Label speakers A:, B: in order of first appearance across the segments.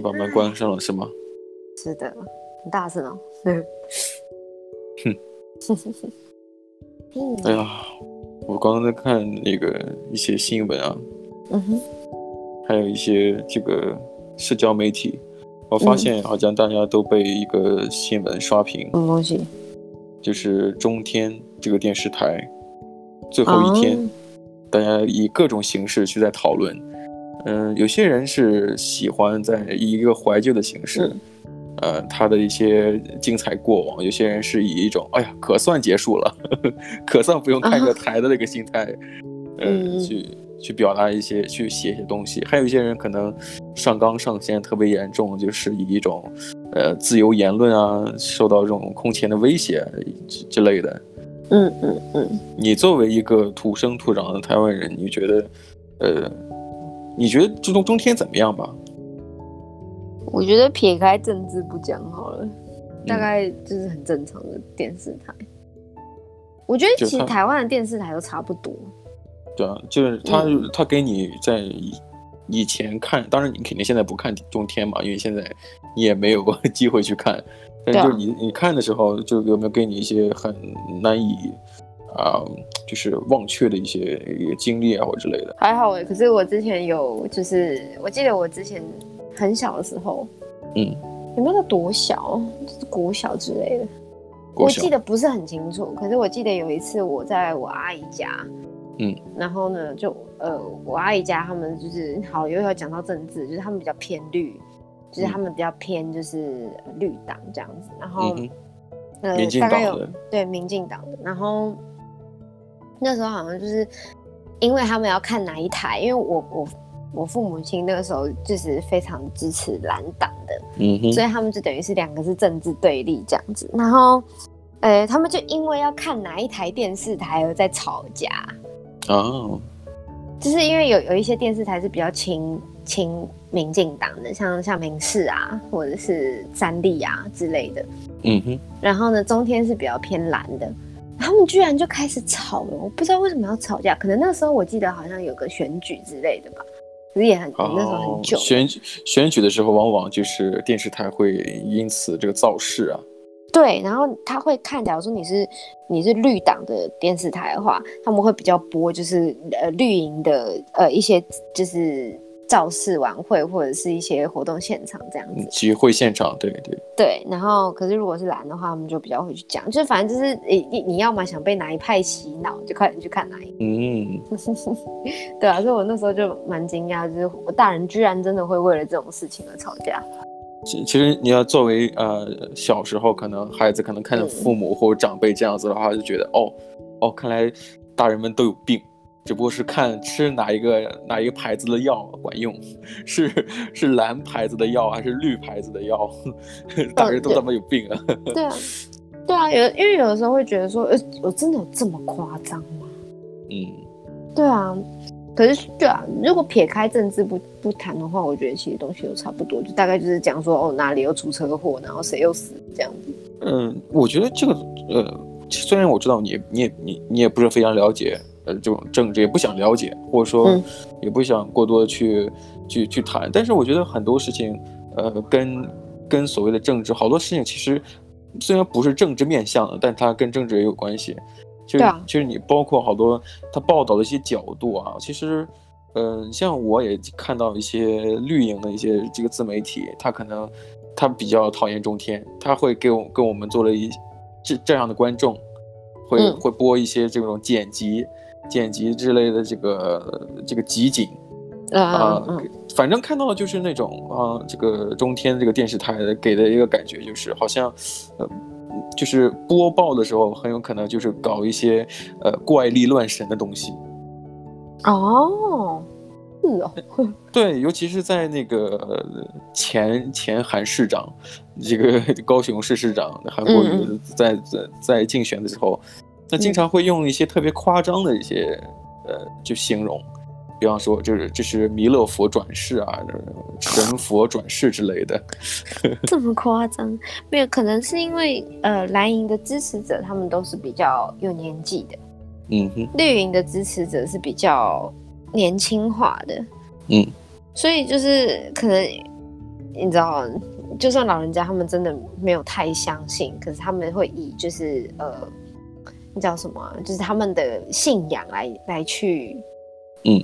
A: 你把门关上了是吗？
B: 是的，很大声哦。哼。
A: 哎呀，我刚刚在看那个一些新闻啊，
B: 嗯哼，
A: 还有一些这个社交媒体，我发现好像大家都被一个新闻刷屏。
B: 什么东西？
A: 就是中天这个电视台最后一天，啊、大家以各种形式去在讨论。嗯，有些人是喜欢在以一个怀旧的形式。嗯呃，他的一些精彩过往，有些人是以一种“哎呀，可算结束了，呵 呵可算不用看个台”的那个心态，嗯、呃，去去表达一些，去写一些东西。还有一些人可能上纲上线特别严重，就是以一种呃自由言论啊，受到这种空前的威胁之之类的。
B: 嗯嗯嗯。
A: 你作为一个土生土长的台湾人，你觉得，呃，你觉得这种中天怎么样吧？
B: 我觉得撇开政治不讲好了，大概就是很正常的电视台。嗯、我觉得其实台湾的电视台都差不多。
A: 对啊，就是他，他给你在以前看，当然你肯定现在不看中天嘛，因为现在你也没有过机会去看。但就是你你看的时候，就有没有给你一些很难以啊、呃，就是忘却的一些一个经历啊或之类的？
B: 还好哎，可是我之前有，就是我记得我之前。很小的时候，
A: 嗯，
B: 有没有多小？就是国小之类的，我记得不是很清楚。可是我记得有一次我在我阿姨家，
A: 嗯，
B: 然后呢，就呃，我阿姨家他们就是好，又要讲到政治，就是他们比较偏绿，就是他们比较偏就是绿党这样子。然后，
A: 嗯、
B: 呃，大概有对民进党的。然后那时候好像就是因为他们要看哪一台，因为我我。我父母亲那个时候就是非常支持蓝党的，
A: 嗯哼，
B: 所以他们就等于是两个是政治对立这样子。然后，呃，他们就因为要看哪一台电视台而在吵架。
A: 哦，
B: 就是因为有有一些电视台是比较亲亲民进党的，像像民视啊，或者是三立啊之类的。
A: 嗯哼。
B: 然后呢，中天是比较偏蓝的，他们居然就开始吵了。我不知道为什么要吵架，可能那时候我记得好像有个选举之类的吧。可是也很，那时候很久。
A: 选举选举的时候，往往就是电视台会因此这个造势啊。
B: 对，然后他会看，假如说你是你是绿党的电视台的话，他们会比较播就是呃绿营的呃一些就是。造势晚会或者是一些活动现场这样子，
A: 集会现场，对对
B: 对。然后，可是如果是蓝的话，我们就比较会去讲，就反正就是你你你要么想被哪一派洗脑，就快点去看哪一。
A: 嗯，
B: 对啊，所以我那时候就蛮惊讶，就是我大人居然真的会为了这种事情而吵架。
A: 其其实你要作为呃小时候，可能孩子可能看着父母或者长辈这样子的话，就觉得哦哦，看来大人们都有病。只不过是看吃哪一个哪一个牌子的药管用，是是蓝牌子的药还是绿牌子的药？大人都他妈有病啊！
B: 对啊，对啊，有因为有的时候会觉得说，呃，我真的有这么夸张吗？
A: 嗯，
B: 对啊。可是对啊，如果撇开政治不不谈的话，我觉得其实东西都差不多，就大概就是讲说哦哪里又出车祸，然后谁又死这样子。
A: 嗯，我觉得这个呃，虽然我知道你你也你你也不是非常了解。呃，这种政治也不想了解，或者说也不想过多的去、嗯、去去谈。但是我觉得很多事情，呃，跟跟所谓的政治，好多事情其实虽然不是政治面向的，但它跟政治也有关系。就其实、啊、其实你包括好多他报道的一些角度啊，其实，嗯、呃，像我也看到一些绿营的一些这个自媒体，他可能他比较讨厌中天，他会给我跟我们做了一这这样的观众，会、嗯、会播一些这种剪辑。剪辑之类的这个这个集锦，啊、呃，反正看到的就是那种啊，这个中天这个电视台给的一个感觉就是好像，呃，就是播报的时候很有可能就是搞一些呃怪力乱神的东西。
B: 哦，是哦，
A: 对，尤其是在那个前前韩市长，这个高雄市市长韩国瑜在在在竞选的时候。他经常会用一些特别夸张的一些，呃，就形容，比方说，就是这是弥勒佛转世啊，神佛转世之类的。
B: 这么夸张？没有，可能是因为呃，蓝营的支持者他们都是比较有年纪的，
A: 嗯哼，
B: 绿营的支持者是比较年轻化的，
A: 嗯，
B: 所以就是可能你知道，就算老人家他们真的没有太相信，可是他们会以就是呃，你叫什么、啊？就是他们的信仰来来去，
A: 嗯，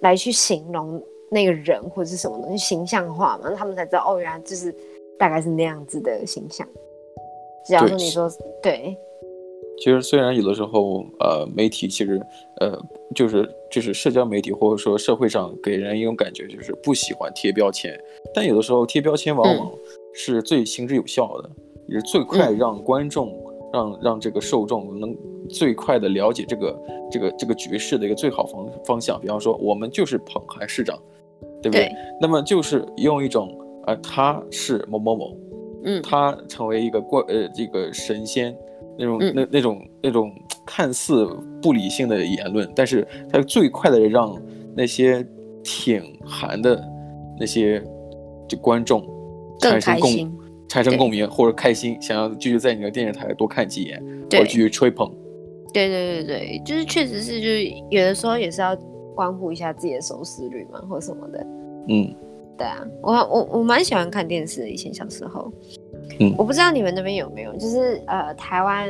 B: 来去形容那个人或者是什么东西形象化嘛，他们才知道哦，原来就是大概是那样子的形象。只要说你说对。对
A: 其实虽然有的时候，呃，媒体其实，呃，就是就是社交媒体或者说社会上给人一种感觉就是不喜欢贴标签，但有的时候贴标签往往是最行之有效的，嗯、也是最快让观众、嗯、让让这个受众能最快的了解这个这个这个局势的一个最好方方向。比方说，我们就是捧韩市长，对不对？对，那么就是用一种，呃，他是某某某，嗯，他成为一个怪，呃，这个神仙。那种那那种那种看似不理性的言论，但是他最快的让那些挺韩的那些就观众产生共产生共鸣或者开心，想要继续在你的电视台多看几眼，或者继续吹捧。
B: 对对对对，就是确实是，就是有的时候也是要关乎一下自己的收视率嘛，或什么的。
A: 嗯，
B: 对啊，我我我蛮喜欢看电视的，以前小时候。
A: 嗯，
B: 我不知道你们那边有没有，就是呃，台湾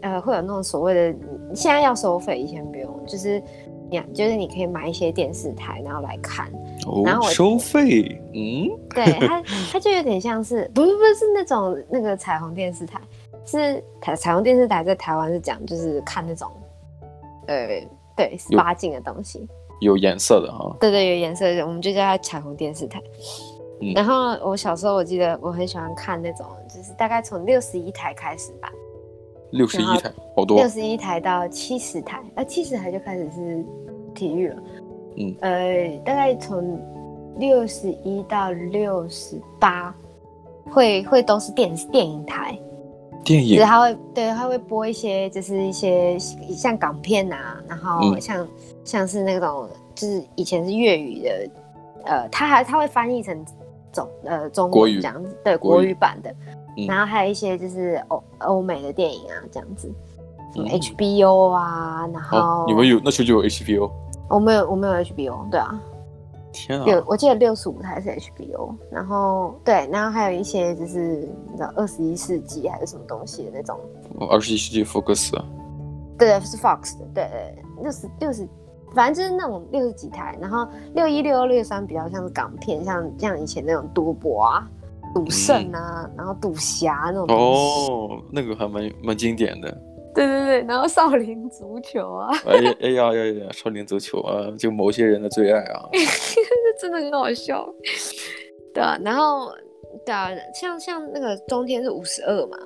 B: 呃会有那种所谓的现在要收费，以前不用，就是你就是你可以买一些电视台，然后来看，
A: 哦、
B: 然后我
A: 收费，嗯，
B: 对它它就有点像是不是不是那种那个彩虹电视台，是台彩虹电视台在台湾是讲就是看那种呃对十八禁的东西，
A: 有颜色的哈，
B: 对对有颜色的，我们就叫它彩虹电视台。然后我小时候我记得我很喜欢看那种，就是大概从六十一台开始吧，
A: 六十一台好多，
B: 六十一台到七十台，呃，七十台就开始是体育了，
A: 嗯，
B: 呃，大概从六十一到六十八，会会都是电电影台，
A: 电影，
B: 就是他会对他会播一些就是一些像港片啊，然后像、嗯、像是那种就是以前是粤语的，呃，他还他会翻译成。中呃中国语。这样子，对国语。版的，嗯，然后还有一些就是欧欧美的电影啊这样子，什么 HBO 啊，然后、啊、
A: 你们有那时候就有 HBO，
B: 我没有我没有 HBO，对啊，
A: 天啊，
B: 有我记得六十五台是 HBO，然后对，然后还有一些就是你知道二十一世纪还是什么东西的那种，
A: 二十一世纪福克斯啊，
B: 对是 Fox 的，对对六十六十。反正就是那种六十几台，然后六一、六二、六三比较像是港片，像像以前那种赌博啊、赌圣啊，嗯、然后赌侠那种。
A: 哦，那个还蛮蛮经典的。
B: 对对对，然后少林足球啊。
A: 哎呀哎呀呀呀！少林足球啊，就某些人的最爱啊。
B: 真的很好笑。对啊，然后对啊，像像那个中天是五十二嘛。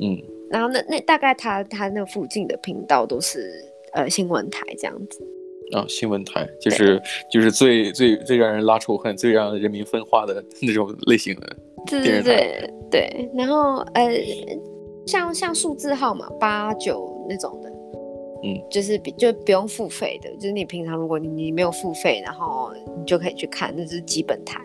A: 嗯。
B: 然后那那大概他他那附近的频道都是呃新闻台这样子。
A: 啊，新闻台就是就是最最最让人拉仇恨、最让人民分化的 那种类型的电视台。对
B: 对对，然后呃，像像数字号码八九那种的，
A: 嗯，
B: 就是比就不用付费的，就是你平常如果你你没有付费，然后你就可以去看，那是基本台。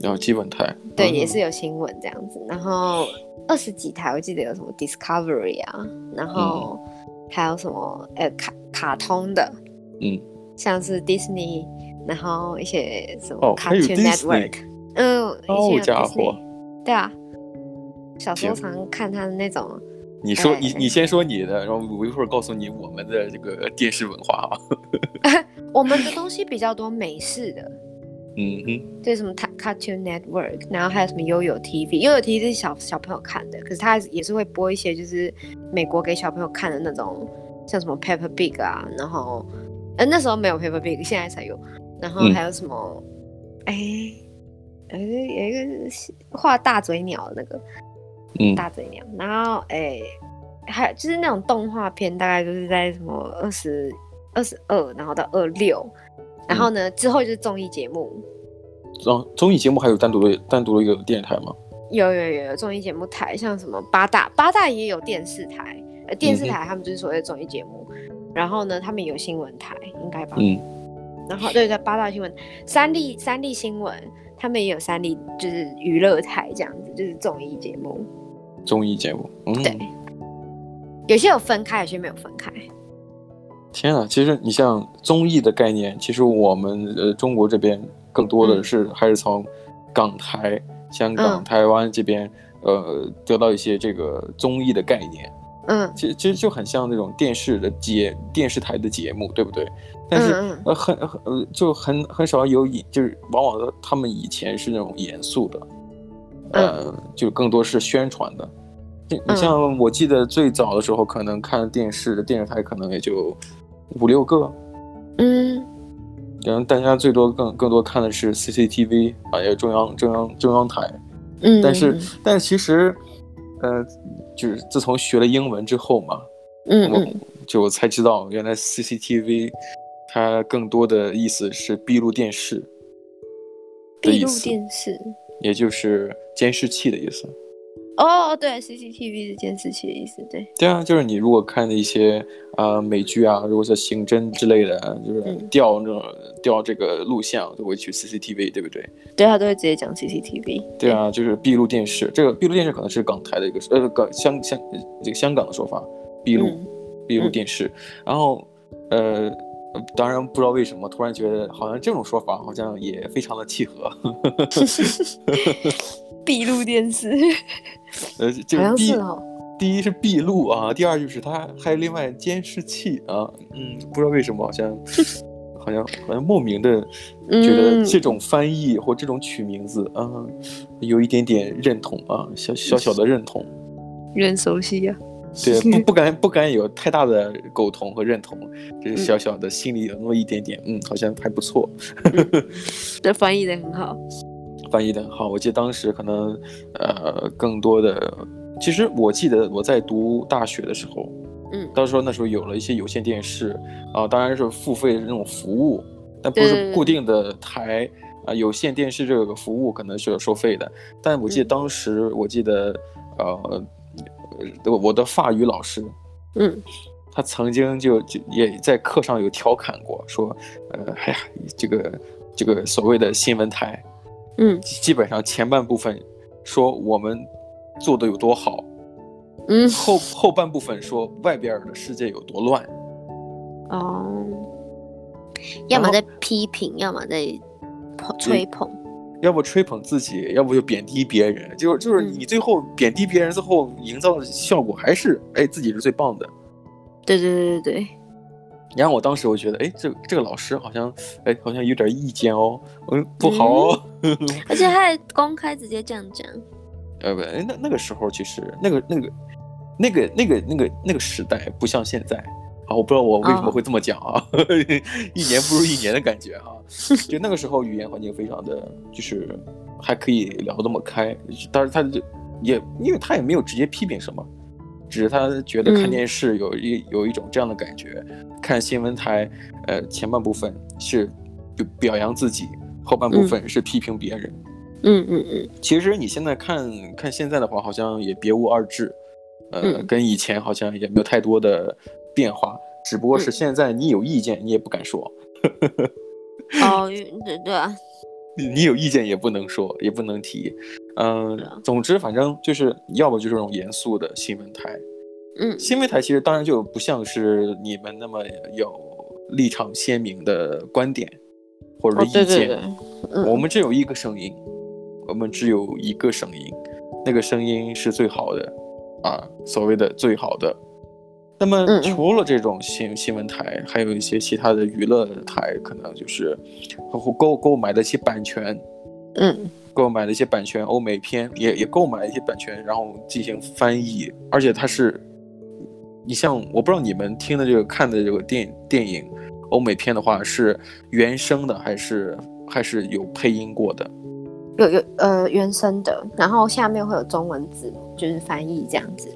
A: 然后基本台，
B: 对，嗯、也是有新闻这样子。然后二十几台，我记得有什么 Discovery 啊，然后还有什么呃卡卡通的，
A: 嗯。
B: 像是 Disney，然后一些什么 Cartoon Network，嗯，
A: 哦，家伙，
B: 对啊，小时候常看他的那种。
A: 你说你你先说你的，然后我一会儿告诉你我们的这个电视文化啊。
B: 我们的东西比较多美式的，
A: 嗯哼，
B: 就什么 Cartoon Network，然后还有什么 YoYo TV，YoYo TV 是小小朋友看的，可是他也是会播一些就是美国给小朋友看的那种，像什么 Peppa Pig 啊，然后。呃，那时候没有 Peppa Pig，现在才有。然后还有什么？哎、嗯，呃，有一个画大嘴鸟的那个，
A: 嗯，
B: 大嘴鸟。然后哎，还有就是那种动画片，大概就是在什么二十二十二，然后到二六。然后呢，之后就是综艺节目。
A: 哦，综艺节目还有单独的单独的一个电视台吗？
B: 有有有有综艺节目台，像什么八大，八大也有电视台。呃，电视台他们就是所谓的综艺节目。嗯然后呢，他们有新闻台，应该吧？
A: 嗯。
B: 然后对对，八大新闻，三立三立新闻，他们也有三立，就是娱乐台这样子，就是综艺节目。
A: 综艺节目，嗯。
B: 对。有些有分开，有些没有分开。
A: 天啊，其实你像综艺的概念，其实我们呃中国这边更多的是还是从港台。嗯香港、
B: 嗯、
A: 台湾这边，呃，得到一些这个综艺的概念。
B: 嗯，
A: 其实其实就很像那种电视的节电视台的节目，对不对？但是、
B: 嗯、
A: 呃很很呃就很很少有以就是往往他们以前是那种严肃的，呃，
B: 嗯、
A: 就更多是宣传的。你像我记得最早的时候，可能看电视的电视台可能也就五六个，
B: 嗯，
A: 然后大家最多更更多看的是 CCTV 啊，也有中央中央中央台，
B: 嗯，
A: 但是但是其实，呃。就是自从学了英文之后嘛，
B: 嗯，
A: 我就才知道原来 CCTV 它更多的意思是闭路电视的意思，
B: 闭路电视，
A: 也就是监视器的意思。
B: 哦，对，CCTV 是监视器的意思，对。
A: 对啊，就是你如果看的一些啊、呃、美剧啊，如果说刑侦之类的，就是调那种调、嗯、这个录像，都会去 CCTV，对不对？
B: 对啊，都会直接讲 CCTV。
A: 对啊，就是闭路电视。这个闭路电视可能是港台的一个呃港香香这个香港的说法，闭路、嗯、闭路电视。嗯、然后呃，当然不知道为什么，突然觉得好像这种说法好像也非常的契合。
B: 闭路电视，
A: 呃，就闭，哦、第一是闭路啊，第二就是它还有另外监视器啊，嗯，不知道为什么好像，好像好像莫名的觉得这种翻译或这种取名字、嗯、啊，有一点点认同啊，小小小的认同，
B: 认熟悉呀、啊，
A: 对，不 不敢不敢有太大的苟同和认同，就是小小的心里有那么一点点，嗯，好像还不错，
B: 这翻译的很好。
A: 翻译的很好，我记得当时可能，呃，更多的，其实我记得我在读大学的时候，
B: 嗯，
A: 到时候那时候有了一些有线电视，啊、呃，当然是付费的那种服务，但不是固定的台，啊、呃，有线电视这个服务可能是要收费的，但我记得当时，我记得，呃，我的法语老师，
B: 嗯，
A: 他曾经就就也在课上有调侃过，说，呃，哎呀，这个这个所谓的新闻台。
B: 嗯，
A: 基本上前半部分说我们做的有多好，
B: 嗯，
A: 后后半部分说外边的世界有多乱。
B: 哦，要么在批评，要么在吹捧，
A: 要不吹捧自己，要不就贬低别人。就是就是你最后贬低别人之后，营造的效果还是哎自己是最棒的。
B: 对对对对对。
A: 然后我当时我觉得，哎，这这个老师好像，哎，好像有点意见哦，嗯，不好哦。
B: 嗯、而且他还公开直接这样讲。
A: 呃不，那那个时候其实那个那个那个那个那个那个时代不像现在啊，我不知道我为什么会这么讲啊，哦、一年不如一年的感觉、啊。就那个时候语言环境非常的，就是还可以聊那么开，但是他就也因为他也没有直接批评什么。只是他觉得看电视有一、嗯、有一种这样的感觉，看新闻台，呃，前半部分是表扬自己，后半部分是批评别人。
B: 嗯嗯嗯。
A: 其实你现在看看现在的话，好像也别无二致，呃，
B: 嗯、
A: 跟以前好像也没有太多的变化，只不过是现在你有意见，你也不敢说。
B: 哦，对对啊。
A: 你有意见也不能说，也不能提，嗯、呃，总之反正就是要不就是这种严肃的新闻台，
B: 嗯，
A: 新闻台其实当然就不像是你们那么有立场鲜明的观点或者意见，哦、对对对。嗯、我们只有一个声音，我们只有一个声音，那个声音是最好的啊，所谓的最好的。那么除了这种新新闻台，还有一些其他的娱乐台，可能就是购购买得起版权，
B: 嗯，
A: 购买了一些版权，欧美片也也购买了一些版权，然后进行翻译，而且它是，你像我不知道你们听的这个看的这个电电影，欧美片的话是原声的还是还是有配音过的？
B: 有有呃原声的，然后下面会有中文字，就是翻译这样子。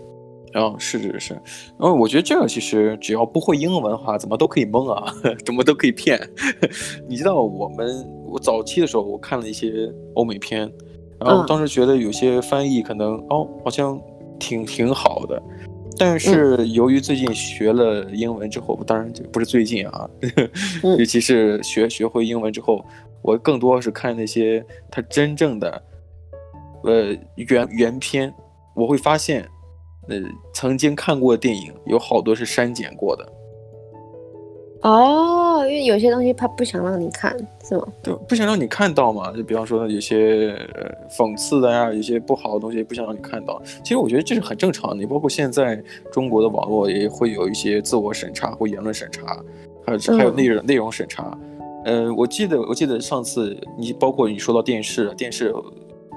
A: 哦，是是是，然后我觉得这个其实只要不会英文的话，怎么都可以蒙啊，怎么都可以骗。你知道我们我早期的时候，我看了一些欧美片，然后当时觉得有些翻译可能、嗯、哦好像挺挺好的，但是由于最近学了英文之后，嗯、当然就不是最近啊，尤其是学学会英文之后，我更多是看那些它真正的呃原原片，我会发现。呃，曾经看过的电影有好多是删减过的。
B: 哦，因为有些东西他不想让你看，是吗？
A: 对，不想让你看到嘛。就比方说有些讽刺的呀，有些不好的东西不想让你看到。其实我觉得这是很正常的。你包括现在中国的网络也会有一些自我审查或言论审查，还有还有内容、嗯、内容审查。我记得我记得上次你包括你说到电视，电视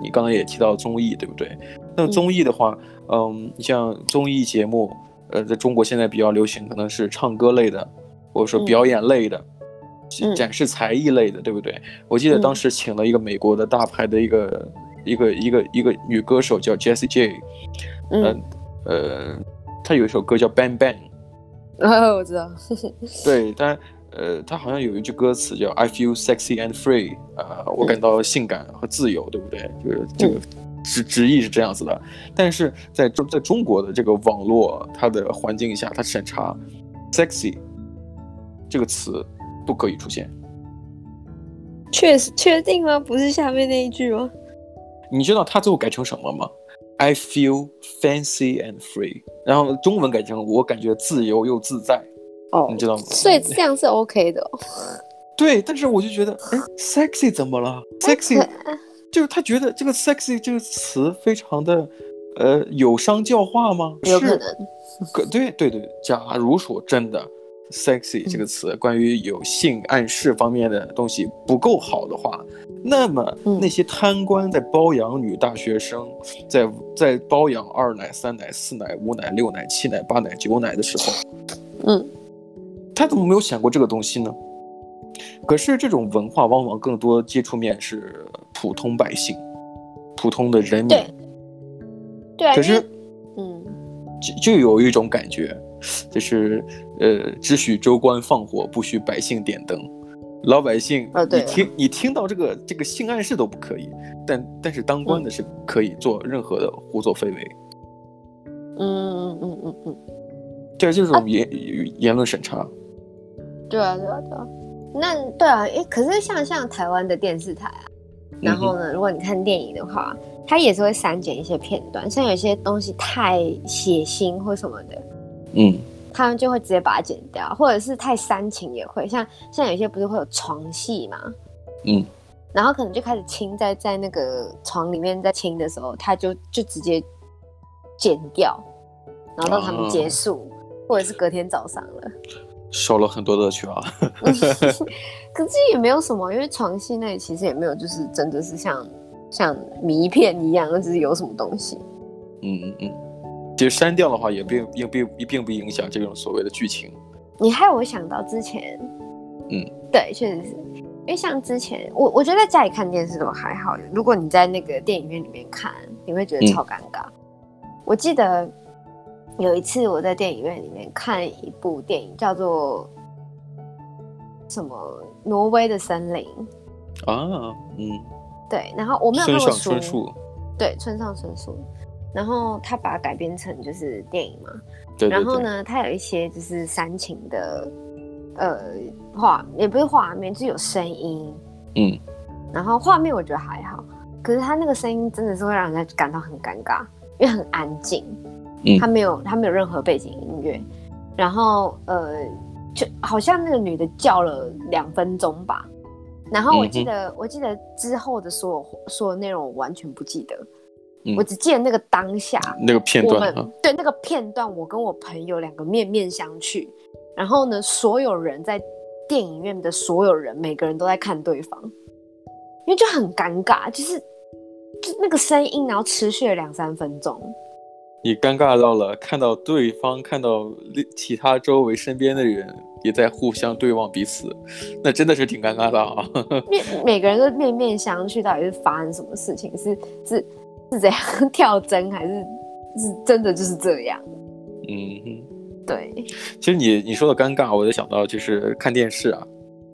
A: 你刚才也提到综艺，对不对？那综艺的话，嗯，嗯，你像综艺节目，呃，在中国现在比较流行，可能是唱歌类的。或者说表演类的，嗯、展示才艺类的，嗯、对不对？我记得当时请了一个美国的大牌的一个、嗯、一个一个一个女歌手叫 Jessie J，嗯。呃，呃，她有一首歌叫 Bang Bang，
B: 啊，我知道，
A: 对，但呃，她好像有一句歌词叫 I feel sexy and free，啊、呃，我感到性感和自由，嗯、对不对？就是这个直直译是这样子的，但是在中在中国的这个网络它的环境下，它审查 sexy。这个词不可以出现，
B: 确实确定吗？不是下面那一句吗？
A: 你知道他最后改成什么吗？I feel fancy and free，然后中文改成我感觉自由又自在。哦，你知道吗？
B: 所以这样是 OK 的。
A: 对，但是我就觉得，哎，sexy 怎么了？sexy 就是他觉得这个 sexy 这个词非常的，呃，有伤教化吗？
B: 有可能。
A: 可对对对，假如说真的。Sexy 这个词，关于有性暗示方面的东西不够好的话，那么那些贪官在包养女大学生，在在包养二奶、三奶、四奶、五奶、六奶、七奶、八奶、九奶的时候，嗯，他怎么没有想过这个东西呢？可是这种文化往往更多接触面是普通百姓、普通的人民，对，
B: 对，
A: 可是，嗯，就就有一种感觉。就是，呃，只许州官放火，不许百姓点灯。老百姓，啊、你听，你听到这个这个性暗示都不可以，但但是当官的是可以做任何的胡作非为。
B: 嗯嗯嗯嗯嗯，
A: 这就是我们言、啊、言论审查。
B: 对啊对啊对啊，那对啊，诶，可是像像台湾的电视台啊，然后呢，嗯、如果你看电影的话，它也是会删减一些片段，像有些东西太血腥或什么的。
A: 嗯，
B: 他们就会直接把它剪掉，或者是太煽情也会，像像有些不是会有床戏嘛，
A: 嗯，
B: 然后可能就开始亲在在那个床里面在亲的时候，他就就直接剪掉，然后到他们结束，啊、或者是隔天早上了，
A: 少了很多乐趣啊。
B: 可是也没有什么，因为床戏那里其实也没有，就是真的是像像迷片一样，就是有什么东西。
A: 嗯嗯嗯。其实删掉的话也并并并并不影响这种所谓的剧情。
B: 你害我想到之前，
A: 嗯，
B: 对，确实是因为像之前我我觉得在家里看电视都还好，如果你在那个电影院里面看，你会觉得超尴尬。嗯、我记得有一次我在电影院里面看一部电影，叫做什么《挪威的森林》
A: 啊，嗯，
B: 对，然后我没有看过书，
A: 村上春树，
B: 对，村上春树。然后他把它改编成就是电影嘛，
A: 对对对，
B: 然后呢，他有一些就是煽情的，呃，画也不是画面，就是有声音，
A: 嗯，
B: 然后画面我觉得还好，可是他那个声音真的是会让人家感到很尴尬，因为很安静，嗯，他没有他没有任何背景音乐，然后呃，就好像那个女的叫了两分钟吧，然后我记得、嗯、我记得之后的所有所有内容我完全不记得。我只记得那个当下，
A: 那个片段，
B: 对那个片段，我跟我朋友两个面面相觑，然后呢，所有人在电影院的所有人，每个人都在看对方，因为就很尴尬，就是就那个声音，然后持续了两三分钟。
A: 你尴尬到了看到对方，看到其他周围身边的人也在互相对望彼此，那真的是挺尴尬的啊！
B: 面每个人都面面相觑，到底是发生什么事情？是是。是怎样 跳针还是是真的就是这样？
A: 嗯哼，
B: 对。
A: 其实你你说的尴尬，我就想到就是看电视啊，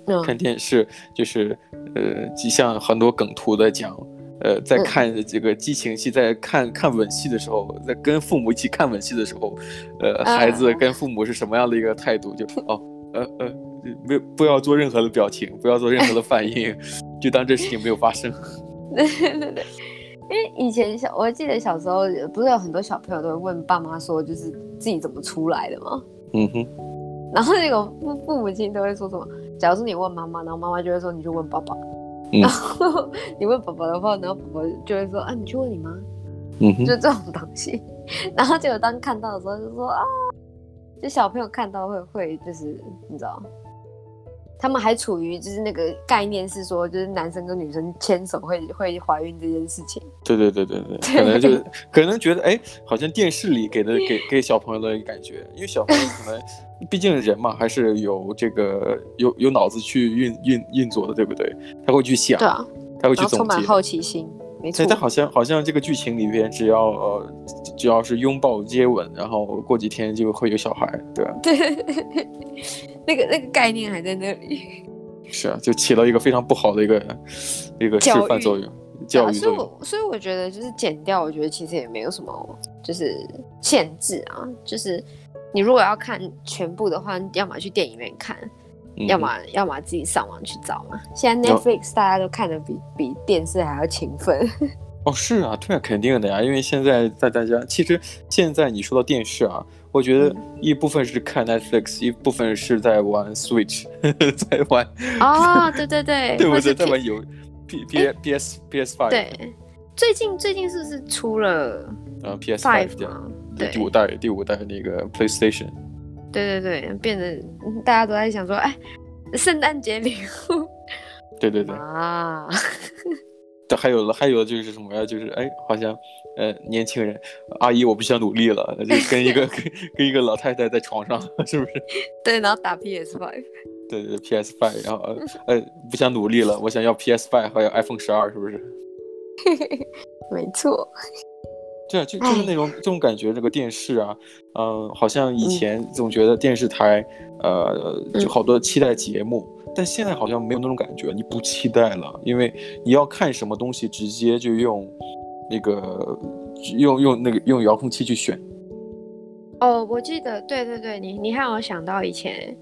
B: 嗯、
A: 看电视就是呃，就像很多梗图的讲，呃，在看这个激情戏，在看看吻戏的时候，在跟父母一起看吻戏的时候，呃，孩子跟父母是什么样的一个态度？就哦，呃呃，没不要做任何的表情，不要做任何的反应，就当这事情没有发生。
B: 对对对。因为以前小，我记得小时候不是有很多小朋友都会问爸妈说，就是自己怎么出来的吗？
A: 嗯哼。
B: 然后那个父父母亲都会说什么？假如说你问妈妈，然后妈妈就会说你去问爸爸。
A: 嗯、
B: 然后你问爸爸的话，然后爸爸就会说啊，你去问你妈。
A: 嗯哼，
B: 就这种东西。然后结果当看到的时候，就说啊，就小朋友看到会会就是你知道。他们还处于就是那个概念是说，就是男生跟女生牵手会会怀孕这件事情。
A: 对对对对 对，可能就可能觉得哎，好像电视里给的给给小朋友的感觉，因为小朋友可能毕竟人嘛，还是有这个有有脑子去运运运作的，对不对？他会去想，
B: 对啊，
A: 他会去总结，
B: 充满好奇心。没错，
A: 但好像好像这个剧情里边，只要呃只要是拥抱接吻，然后过几天就会有小孩，对吧？
B: 对，那个那个概念还在那里。
A: 是啊，就起到一个非常不好的一个一个示范作用，教育，教育作用。
B: 啊，所以我所以我觉得就是剪掉，我觉得其实也没有什么就是限制啊，就是你如果要看全部的话，要么去电影院看。要么要么自己上网去找嘛。现在 Netflix 大家都看得比比电视还要勤奋。
A: 哦，是啊，对啊，肯定的呀。因为现在在大家，其实现在你说到电视啊，我觉得一部分是看 Netflix，、嗯、一部分是在玩 Switch，在玩。
B: 哦，对对对，
A: 对不对？在玩游 P P P S P S Five。
B: 对，最近最近是不是出了
A: 呃 P S Five 这样？对，第五代第五代那个 PlayStation。
B: 对对对，变得大家都在想说，哎，圣诞节礼物。
A: 对对对
B: 啊，
A: 这还有了，还有就是什么呀？就是哎，好像呃，年轻人阿姨，我不想努力了，就跟一个 跟跟一个老太太在床上，是不是？
B: 对，然后打 PS Five。
A: 对对，PS Five，然后呃，不想努力了，我想要 PS Five，还有 iPhone 十二，是不是？
B: 没错。
A: 对啊，就就是那种这种感觉，这个电视啊，嗯、呃，好像以前总觉得电视台，呃，就好多期待节目，但现在好像没有那种感觉，你不期待了，因为你要看什么东西，直接就用那个用用那个用遥控器去选。
B: 哦，我记得，对对对，你你让我想到以前，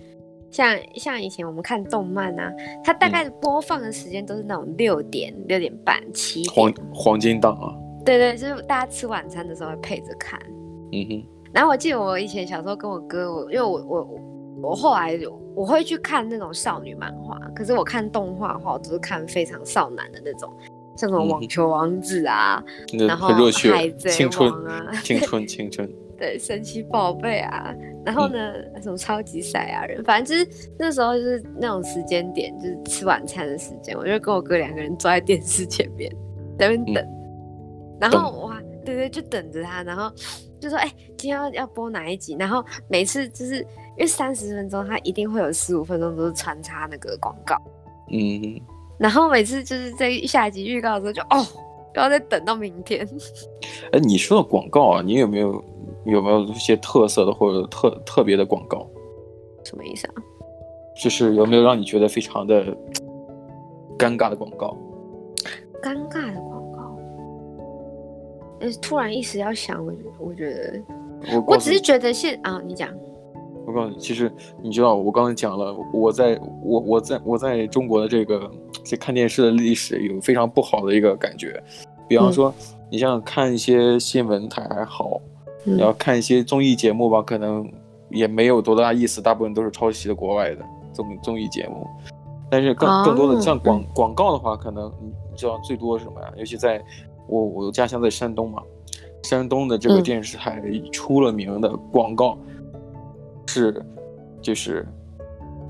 B: 像像以前我们看动漫啊，它大概播放的时间都是那种六点、六点半、七点，
A: 黄黄金档啊。
B: 对对，就是大家吃晚餐的时候会配着看。
A: 嗯哼。
B: 然后我记得我以前小时候跟我哥，我因为我我我后来我会去看那种少女漫画，可是我看动画的话，我都是看非常少男的那种，像什么网球王子啊，
A: 嗯、
B: 然
A: 后热血
B: 海贼王啊，
A: 青 春青春。青春
B: 对，神奇宝贝啊，然后呢，嗯、什么超级赛亚人，反正就是那时候就是那种时间点，就是吃晚餐的时间，我就跟我哥两个人坐在电视前面在那边等。嗯然后哇，对对，就等着他，然后就说，哎，今天要要播哪一集？然后每次就是因为三十分钟，它一定会有十五分钟都是穿插那个广告，
A: 嗯，
B: 然后每次就是在下一集预告的时候就，就哦，要再等到明天。
A: 哎，你说的广告啊，你有没有有没有一些特色的或者特特别的广告？
B: 什么意思啊？
A: 就是有没有让你觉得非常的尴尬的广告？
B: 尴尬的广告。突然一时要想，我我觉得，我我只是觉得现啊，你讲，
A: 我告诉你，其实你知道，我刚才讲了，我在我我在我在中国的这个这看电视的历史有非常不好的一个感觉，比方说，嗯、你像看一些新闻台还好，你、嗯、要看一些综艺节目吧，可能也没有多大意思，大部分都是抄袭的国外的综综艺节目，但是更、啊、更多的像广广告的话，可能你知道最多是什么呀？尤其在。我我家乡在山东嘛，山东的这个电视台出了名的广告是，嗯、就是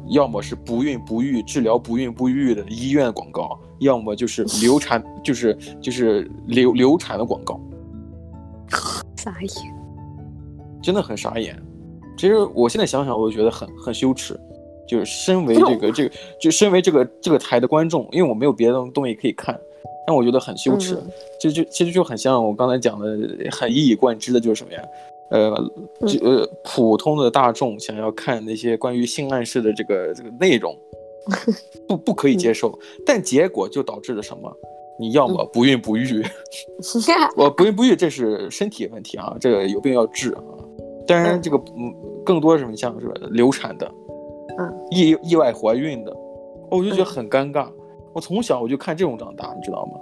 A: 要么是不孕不育治疗不孕不育的医院广告，要么就是流产 就是就是流流产的广告，
B: 傻眼，
A: 真的很傻眼。其实我现在想想，我就觉得很很羞耻。就是身为这个 这个，就身为这个这个台的观众，因为我没有别的东西可以看。但我觉得很羞耻，其实就其实就很像我刚才讲的，很一以贯之的，就是什么呀？呃，就呃，普通的大众想要看那些关于性暗示的这个这个内容，不不可以接受，但结果就导致了什么？你要么不孕不育，我不孕不育这是身体问题啊，这个有病要治啊。当然，这个嗯，更多什么像是流产的，嗯，意意外怀孕的，我就觉得很尴尬。我从小我就看这种长大，你知道吗？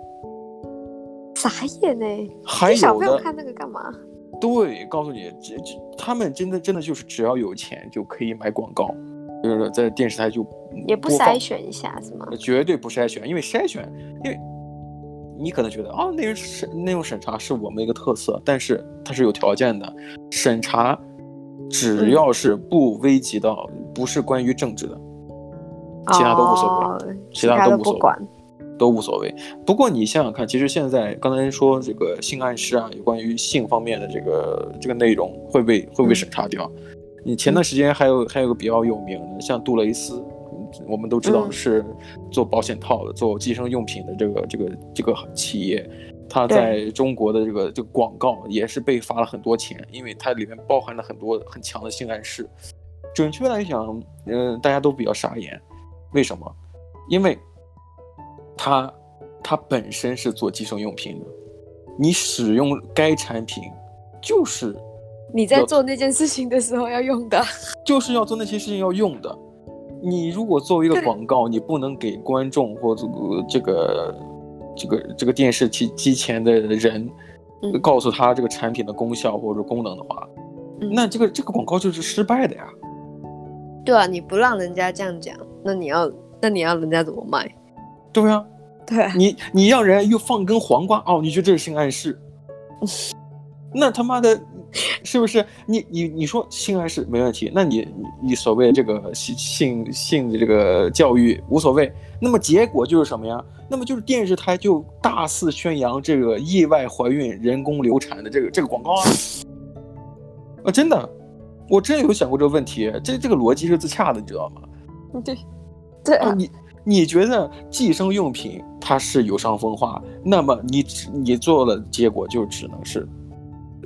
B: 傻眼呢！
A: 还有
B: 小朋友看那个干嘛？
A: 对，告诉你，这这他们真的真的就是只要有钱就可以买广告，就是在电视台就
B: 也不筛选一下是吗？
A: 绝对不筛选，因为筛选，因为你可能觉得啊，内容审内容审查是我们的一个特色，但是它是有条件的，审查只要是不危及到，嗯、不是关于政治的，其他都无所谓，哦、其他都无所谓。都无所谓。不过你想想看，其实现在刚才说这个性暗示啊，有关于性方面的这个这个内容会被会被审查掉。你前段时间还有还有个比较有名的，像杜蕾斯，我们都知道是做保险套的、做计生用品的这个这个这个企业，它在中国的这个这个广告也是被罚了很多钱，因为它里面包含了很多很强的性暗示。准确来讲，嗯，大家都比较傻眼，为什么？因为。它，它本身是做计生用品的，你使用该产品，就是
B: 你在做那件事情的时候要用的，
A: 就是要做那些事情要用的。你如果作为一个广告，你不能给观众或者这个这个这个电视机机前的人，告诉他这个产品的功效或者功能的话，嗯、那这个这个广告就是失败的呀。
B: 对啊，你不让人家这样讲，那你要那你要人家怎么卖？
A: 对啊，
B: 对啊，
A: 你你让人又放根黄瓜哦，你觉得这是性暗示？那他妈的，是不是？你你你说性暗示没问题，那你你所谓这个性性性的这个教育无所谓，那么结果就是什么呀？那么就是电视台就大肆宣扬这个意外怀孕、人工流产的这个这个广告啊！啊，真的，我真有想过这个问题，这这个逻辑是自洽的，你知道吗？
B: 对，对啊，
A: 啊你。你觉得计生用品它是有伤风化，那么你你做的结果就只能是，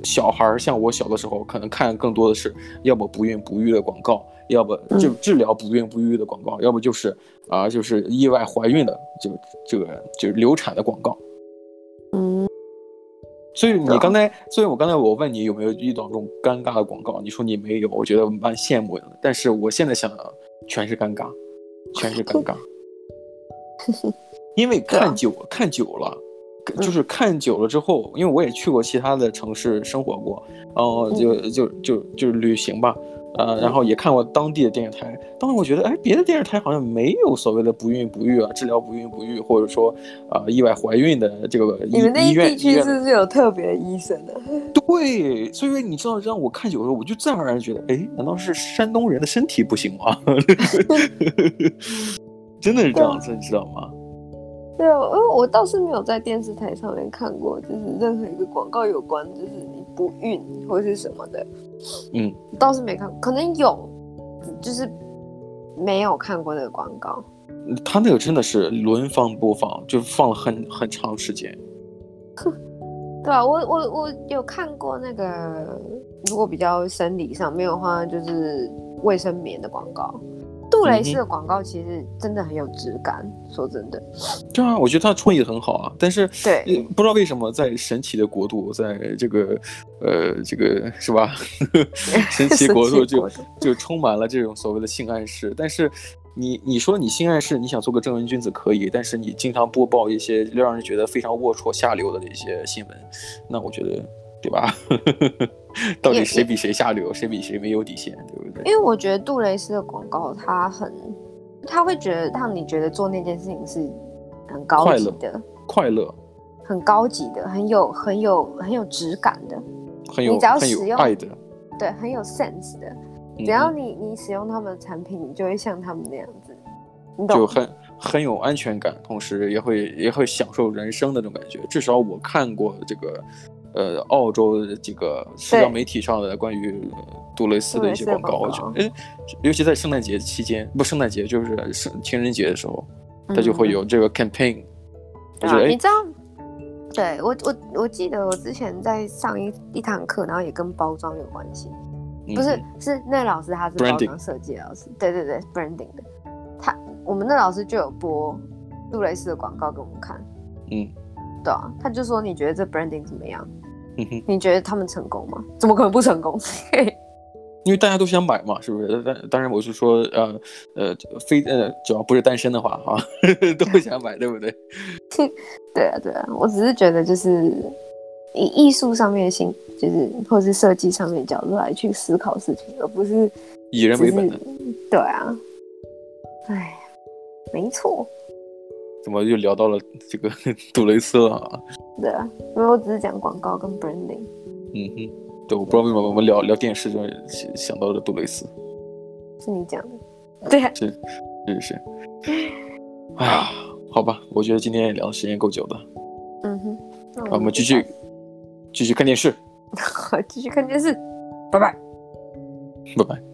A: 小孩儿像我小的时候可能看更多的是，要么不孕不育的广告，要不就治疗不孕不育的广告，要不就是啊就是意外怀孕的这个这个就是流产的广告。
B: 嗯，
A: 所以你刚才，所以我刚才我问你有没有遇到这种尴尬的广告，你说你没有，我觉得蛮羡慕的。但是我现在想，全是尴尬，全是尴尬。因为看久了，看久了，就是看久了之后，因为我也去过其他的城市生活过，然后就就就就旅行吧，呃，然后也看过当地的电视台。当时我觉得，哎，别的电视台好像没有所谓的不孕不育啊，治疗不孕不育，或者说啊、呃、意外怀孕的这个医
B: 你们那地区是不是有特别的医生的？
A: 对，所以说你知道，让我看久了，我就自然而然觉得，哎，难道是山东人的身体不行吗？真的是这样子，你知道吗？
B: 对啊，因为我倒是没有在电视台上面看过，就是任何一个广告有关，就是你不孕或是什么的。
A: 嗯，
B: 倒是没看过，可能有，就是没有看过那个广告。
A: 他那个真的是轮番播放，就放了很很长时间。
B: 对啊，我我我有看过那个，如果比较生理上没有的话，就是卫生棉的广告。杜蕾斯的广告其实真的很有质感，嗯、说真的。
A: 对啊，我觉得他创意很好啊，但是
B: 对，
A: 不知道为什么在神奇的国度，在这个呃这个是吧？神奇国度就就充满了这种所谓的性暗示。但是你你说你性暗示，你想做个正人君子可以，但是你经常播报一些让人觉得非常龌龊下流的一些新闻，那我觉得。对吧？到底谁比谁下流，谁比谁没有底线，对不对？
B: 因为我觉得杜蕾斯的广告，他很，他会觉得让你觉得做那件事情是很高级的，
A: 快乐，
B: 很高级的，很有很有很有质感的，
A: 很有
B: 你只要使用
A: 爱的，
B: 对，很有 sense 的。只要你你使用他们的产品，你就会像他们那样子，你懂？
A: 就很很有安全感，同时也会也会享受人生的那种感觉。至少我看过这个。呃，澳洲的几个社交媒体上的关于杜蕾斯的一些广告，我觉得，哎，尤其在圣诞节期间，不，圣诞节就是圣情人节的时候，他就会有这个 campaign。
B: 对啊，你知道，对我我我记得我之前在上一一堂课，然后也跟包装有关系，不是，是那老师他是包装设计老师，对对对，branding 的，他我们那老师就有播杜蕾斯的广告给我们看，
A: 嗯，
B: 对啊，他就说，你觉得这 branding 怎么样？
A: 嗯哼，
B: 你觉得他们成功吗？怎么可能不成功？
A: 因为大家都想买嘛，是不是？但当然我是说，呃呃，非呃，只要不是单身的话，哈，都会想买，对不对？
B: 对啊，对啊，我只是觉得就是以艺术上面的心，就是或是设计上面的角度来去思考事情，而不是
A: 以人为本的。
B: 对啊，哎，没错。
A: 怎么又聊到了这个 杜蕾斯啊？
B: 对啊，因为我只是讲广告跟 branding。
A: 嗯哼，对，我不知道为什么我们聊聊电视就想到了杜蕾斯。
B: 是你讲的？对啊，
A: 是是是。哎呀，好吧，我觉得今天也聊的时间够久的。
B: 嗯哼，那，我
A: 们继续继续看电视。
B: 好，继续看电视。拜拜，
A: 拜拜。